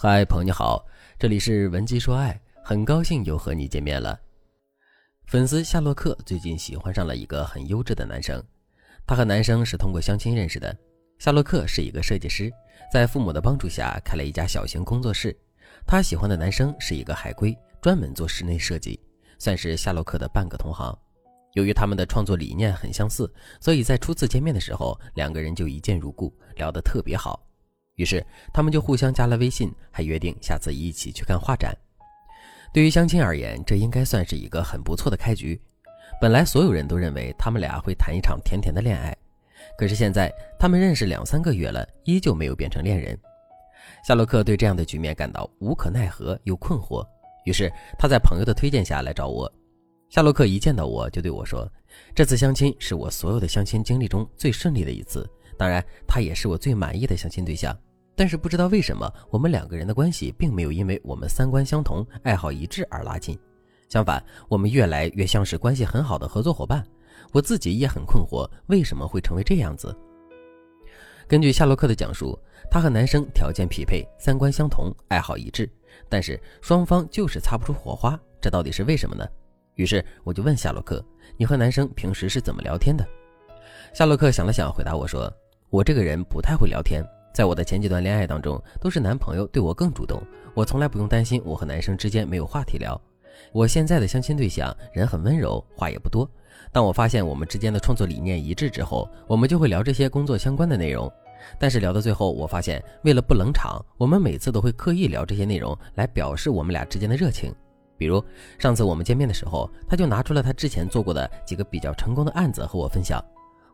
嗨，朋友你好，这里是文姬说爱，很高兴又和你见面了。粉丝夏洛克最近喜欢上了一个很优质的男生，他和男生是通过相亲认识的。夏洛克是一个设计师，在父母的帮助下开了一家小型工作室。他喜欢的男生是一个海归，专门做室内设计，算是夏洛克的半个同行。由于他们的创作理念很相似，所以在初次见面的时候，两个人就一见如故，聊得特别好。于是他们就互相加了微信，还约定下次一起去看画展。对于相亲而言，这应该算是一个很不错的开局。本来所有人都认为他们俩会谈一场甜甜的恋爱，可是现在他们认识两三个月了，依旧没有变成恋人。夏洛克对这样的局面感到无可奈何又困惑，于是他在朋友的推荐下来找我。夏洛克一见到我就对我说：“这次相亲是我所有的相亲经历中最顺利的一次，当然他也是我最满意的相亲对象。”但是不知道为什么，我们两个人的关系并没有因为我们三观相同、爱好一致而拉近，相反，我们越来越像是关系很好的合作伙伴。我自己也很困惑，为什么会成为这样子？根据夏洛克的讲述，他和男生条件匹配、三观相同、爱好一致，但是双方就是擦不出火花，这到底是为什么呢？于是我就问夏洛克：“你和男生平时是怎么聊天的？”夏洛克想了想，回答我说：“我这个人不太会聊天。”在我的前几段恋爱当中，都是男朋友对我更主动，我从来不用担心我和男生之间没有话题聊。我现在的相亲对象人很温柔，话也不多。当我发现我们之间的创作理念一致之后，我们就会聊这些工作相关的内容。但是聊到最后，我发现为了不冷场，我们每次都会刻意聊这些内容来表示我们俩之间的热情。比如上次我们见面的时候，他就拿出了他之前做过的几个比较成功的案子和我分享。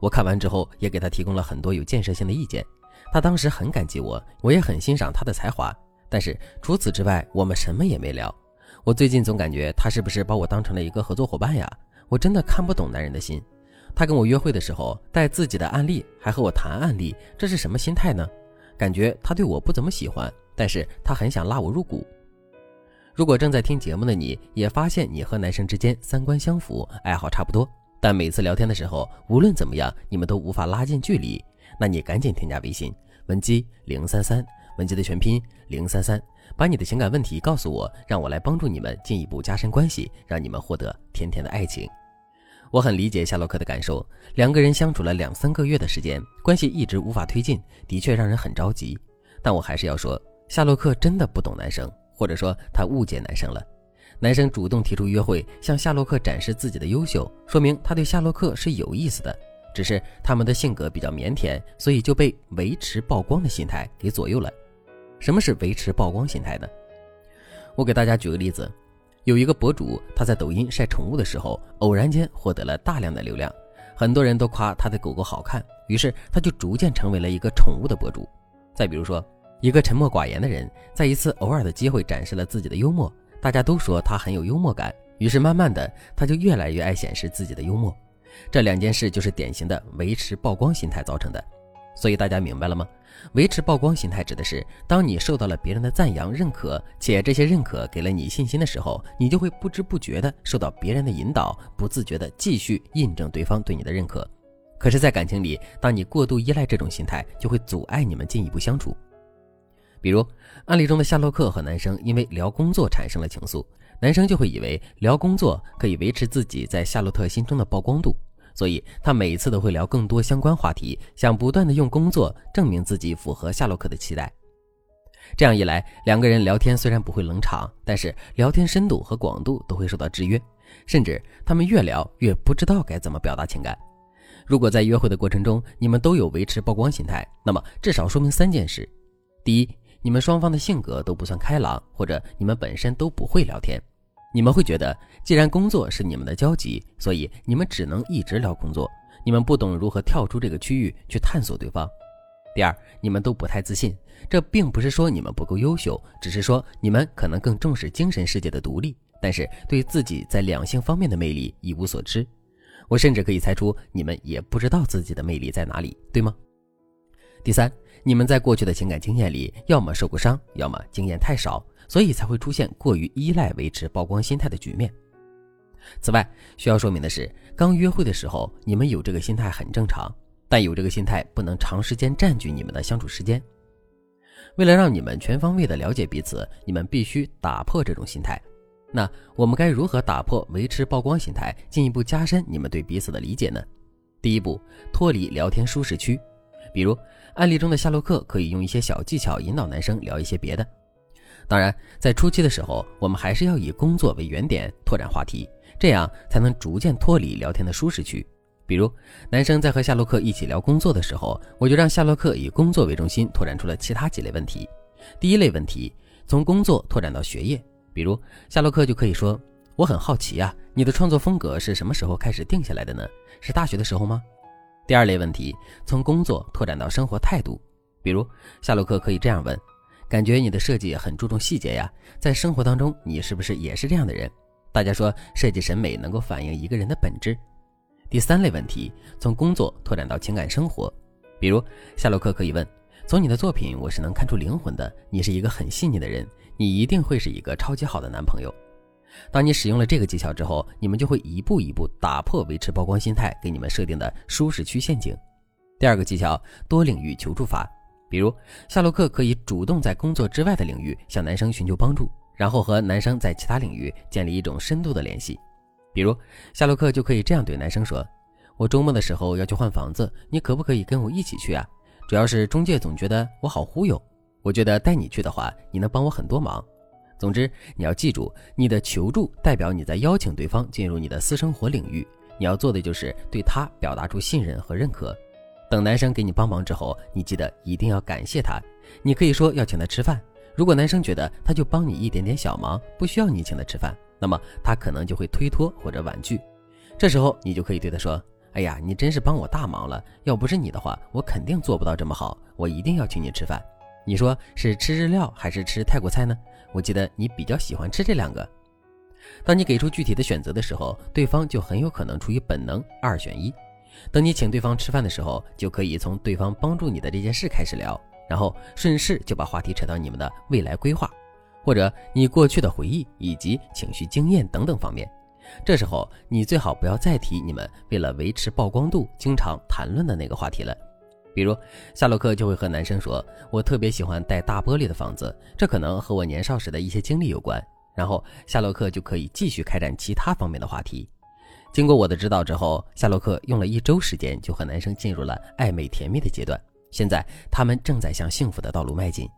我看完之后，也给他提供了很多有建设性的意见。他当时很感激我，我也很欣赏他的才华，但是除此之外，我们什么也没聊。我最近总感觉他是不是把我当成了一个合作伙伴呀？我真的看不懂男人的心。他跟我约会的时候带自己的案例，还和我谈案例，这是什么心态呢？感觉他对我不怎么喜欢，但是他很想拉我入股。如果正在听节目的你也发现你和男生之间三观相符，爱好差不多，但每次聊天的时候，无论怎么样，你们都无法拉近距离。那你赶紧添加微信文姬零三三，文姬的全拼零三三，把你的情感问题告诉我，让我来帮助你们进一步加深关系，让你们获得甜甜的爱情。我很理解夏洛克的感受，两个人相处了两三个月的时间，关系一直无法推进，的确让人很着急。但我还是要说，夏洛克真的不懂男生，或者说他误解男生了。男生主动提出约会，向夏洛克展示自己的优秀，说明他对夏洛克是有意思的。只是他们的性格比较腼腆，所以就被维持曝光的心态给左右了。什么是维持曝光心态呢？我给大家举个例子，有一个博主，他在抖音晒宠物的时候，偶然间获得了大量的流量，很多人都夸他的狗狗好看，于是他就逐渐成为了一个宠物的博主。再比如说，一个沉默寡言的人，在一次偶尔的机会展示了自己的幽默，大家都说他很有幽默感，于是慢慢的他就越来越爱显示自己的幽默。这两件事就是典型的维持曝光心态造成的，所以大家明白了吗？维持曝光心态指的是，当你受到了别人的赞扬、认可，且这些认可给了你信心的时候，你就会不知不觉的受到别人的引导，不自觉的继续印证对方对你的认可。可是，在感情里，当你过度依赖这种心态，就会阻碍你们进一步相处。比如案例中的夏洛克和男生因为聊工作产生了情愫。男生就会以为聊工作可以维持自己在夏洛特心中的曝光度，所以他每次都会聊更多相关话题，想不断的用工作证明自己符合夏洛克的期待。这样一来，两个人聊天虽然不会冷场，但是聊天深度和广度都会受到制约，甚至他们越聊越不知道该怎么表达情感。如果在约会的过程中你们都有维持曝光心态，那么至少说明三件事：第一，你们双方的性格都不算开朗，或者你们本身都不会聊天。你们会觉得，既然工作是你们的交集，所以你们只能一直聊工作。你们不懂如何跳出这个区域去探索对方。第二，你们都不太自信，这并不是说你们不够优秀，只是说你们可能更重视精神世界的独立，但是对自己在两性方面的魅力一无所知。我甚至可以猜出，你们也不知道自己的魅力在哪里，对吗？第三，你们在过去的情感经验里，要么受过伤，要么经验太少。所以才会出现过于依赖、维持曝光心态的局面。此外，需要说明的是，刚约会的时候，你们有这个心态很正常，但有这个心态不能长时间占据你们的相处时间。为了让你们全方位的了解彼此，你们必须打破这种心态。那我们该如何打破维持曝光心态，进一步加深你们对彼此的理解呢？第一步，脱离聊天舒适区。比如案例中的夏洛克可以用一些小技巧引导男生聊一些别的。当然，在初期的时候，我们还是要以工作为原点拓展话题，这样才能逐渐脱离聊天的舒适区。比如，男生在和夏洛克一起聊工作的时候，我就让夏洛克以工作为中心，拓展出了其他几类问题。第一类问题，从工作拓展到学业，比如夏洛克就可以说：“我很好奇啊，你的创作风格是什么时候开始定下来的呢？是大学的时候吗？”第二类问题，从工作拓展到生活态度，比如夏洛克可以这样问：“感觉你的设计很注重细节呀，在生活当中你是不是也是这样的人？”大家说，设计审美能够反映一个人的本质。第三类问题，从工作拓展到情感生活，比如夏洛克可以问：从你的作品，我是能看出灵魂的。你是一个很细腻的人，你一定会是一个超级好的男朋友。当你使用了这个技巧之后，你们就会一步一步打破维持曝光心态给你们设定的舒适区陷阱。第二个技巧，多领域求助法，比如夏洛克可以主动在工作之外的领域向男生寻求帮助，然后和男生在其他领域建立一种深度的联系。比如夏洛克就可以这样对男生说：“我周末的时候要去换房子，你可不可以跟我一起去啊？主要是中介总觉得我好忽悠，我觉得带你去的话，你能帮我很多忙。总之，你要记住，你的求助代表你在邀请对方进入你的私生活领域，你要做的就是对他表达出信任和认可。等男生给你帮忙之后，你记得一定要感谢他。你可以说要请他吃饭。如果男生觉得他就帮你一点点小忙，不需要你请他吃饭。”那么他可能就会推脱或者婉拒，这时候你就可以对他说：“哎呀，你真是帮我大忙了，要不是你的话，我肯定做不到这么好。我一定要请你吃饭。你说是吃日料还是吃泰国菜呢？我记得你比较喜欢吃这两个。”当你给出具体的选择的时候，对方就很有可能出于本能二选一。等你请对方吃饭的时候，就可以从对方帮助你的这件事开始聊，然后顺势就把话题扯到你们的未来规划。或者你过去的回忆以及情绪经验等等方面，这时候你最好不要再提你们为了维持曝光度经常谈论的那个话题了。比如夏洛克就会和男生说：“我特别喜欢带大玻璃的房子，这可能和我年少时的一些经历有关。”然后夏洛克就可以继续开展其他方面的话题。经过我的指导之后，夏洛克用了一周时间就和男生进入了暧昧甜蜜的阶段。现在他们正在向幸福的道路迈进。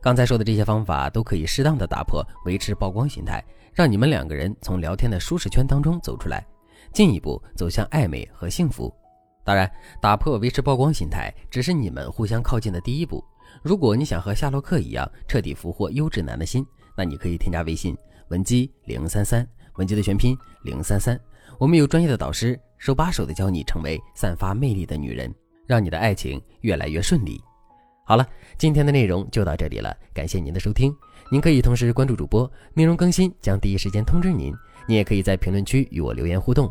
刚才说的这些方法都可以适当的打破维持曝光心态，让你们两个人从聊天的舒适圈当中走出来，进一步走向暧昧和幸福。当然，打破维持曝光心态只是你们互相靠近的第一步。如果你想和夏洛克一样彻底俘获优质男的心，那你可以添加微信文姬零三三，文姬的全拼零三三。我们有专业的导师手把手的教你成为散发魅力的女人，让你的爱情越来越顺利。好了，今天的内容就到这里了，感谢您的收听。您可以同时关注主播，内容更新将第一时间通知您。您也可以在评论区与我留言互动，